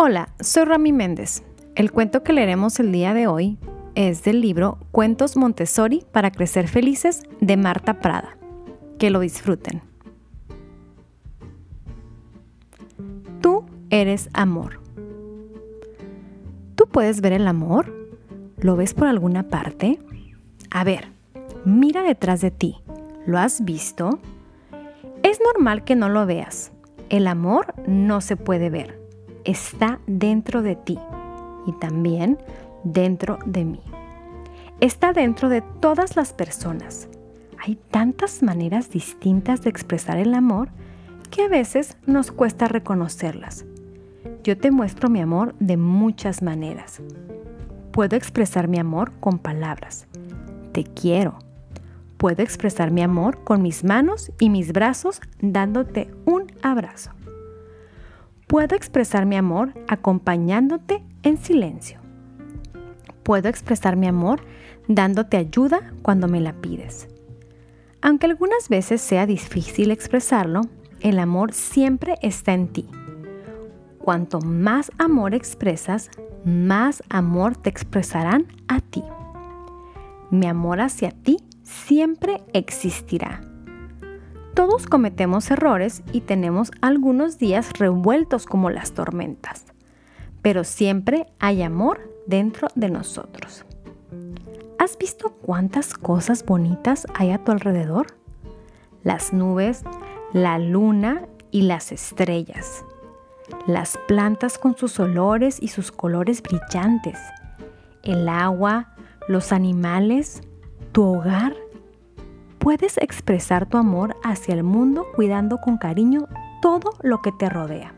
Hola, soy Rami Méndez. El cuento que leeremos el día de hoy es del libro Cuentos Montessori para crecer felices de Marta Prada. Que lo disfruten. Tú eres amor. ¿Tú puedes ver el amor? ¿Lo ves por alguna parte? A ver, mira detrás de ti. ¿Lo has visto? Es normal que no lo veas. El amor no se puede ver está dentro de ti y también dentro de mí. Está dentro de todas las personas. Hay tantas maneras distintas de expresar el amor que a veces nos cuesta reconocerlas. Yo te muestro mi amor de muchas maneras. Puedo expresar mi amor con palabras. Te quiero. Puedo expresar mi amor con mis manos y mis brazos dándote un abrazo puedo expresar mi amor acompañándote en silencio. Puedo expresar mi amor dándote ayuda cuando me la pides. Aunque algunas veces sea difícil expresarlo, el amor siempre está en ti. Cuanto más amor expresas, más amor te expresarán a ti. Mi amor hacia ti siempre existirá. Todos cometemos errores y tenemos algunos días revueltos como las tormentas, pero siempre hay amor dentro de nosotros. ¿Has visto cuántas cosas bonitas hay a tu alrededor? Las nubes, la luna y las estrellas. Las plantas con sus olores y sus colores brillantes. El agua, los animales, tu hogar puedes expresar tu amor hacia el mundo cuidando con cariño todo lo que te rodea.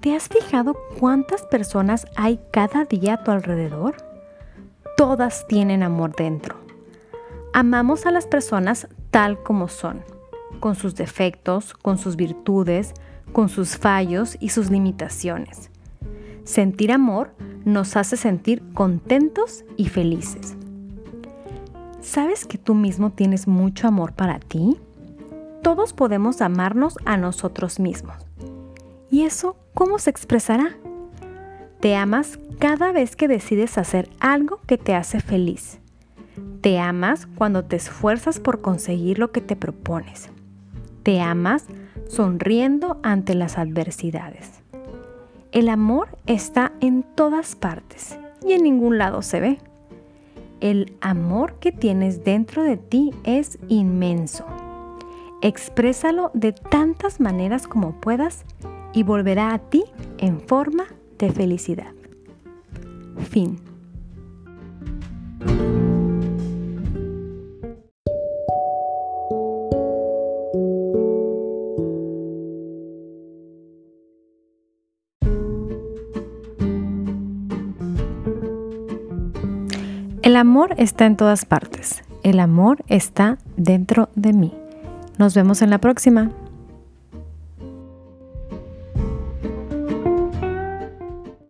¿Te has fijado cuántas personas hay cada día a tu alrededor? Todas tienen amor dentro. Amamos a las personas tal como son, con sus defectos, con sus virtudes, con sus fallos y sus limitaciones. Sentir amor nos hace sentir contentos y felices. ¿Sabes que tú mismo tienes mucho amor para ti? Todos podemos amarnos a nosotros mismos. ¿Y eso cómo se expresará? Te amas cada vez que decides hacer algo que te hace feliz. Te amas cuando te esfuerzas por conseguir lo que te propones. Te amas sonriendo ante las adversidades. El amor está en todas partes y en ningún lado se ve el amor que tienes dentro de ti es inmenso. Exprésalo de tantas maneras como puedas y volverá a ti en forma de felicidad. Fin. El amor está en todas partes. El amor está dentro de mí. Nos vemos en la próxima.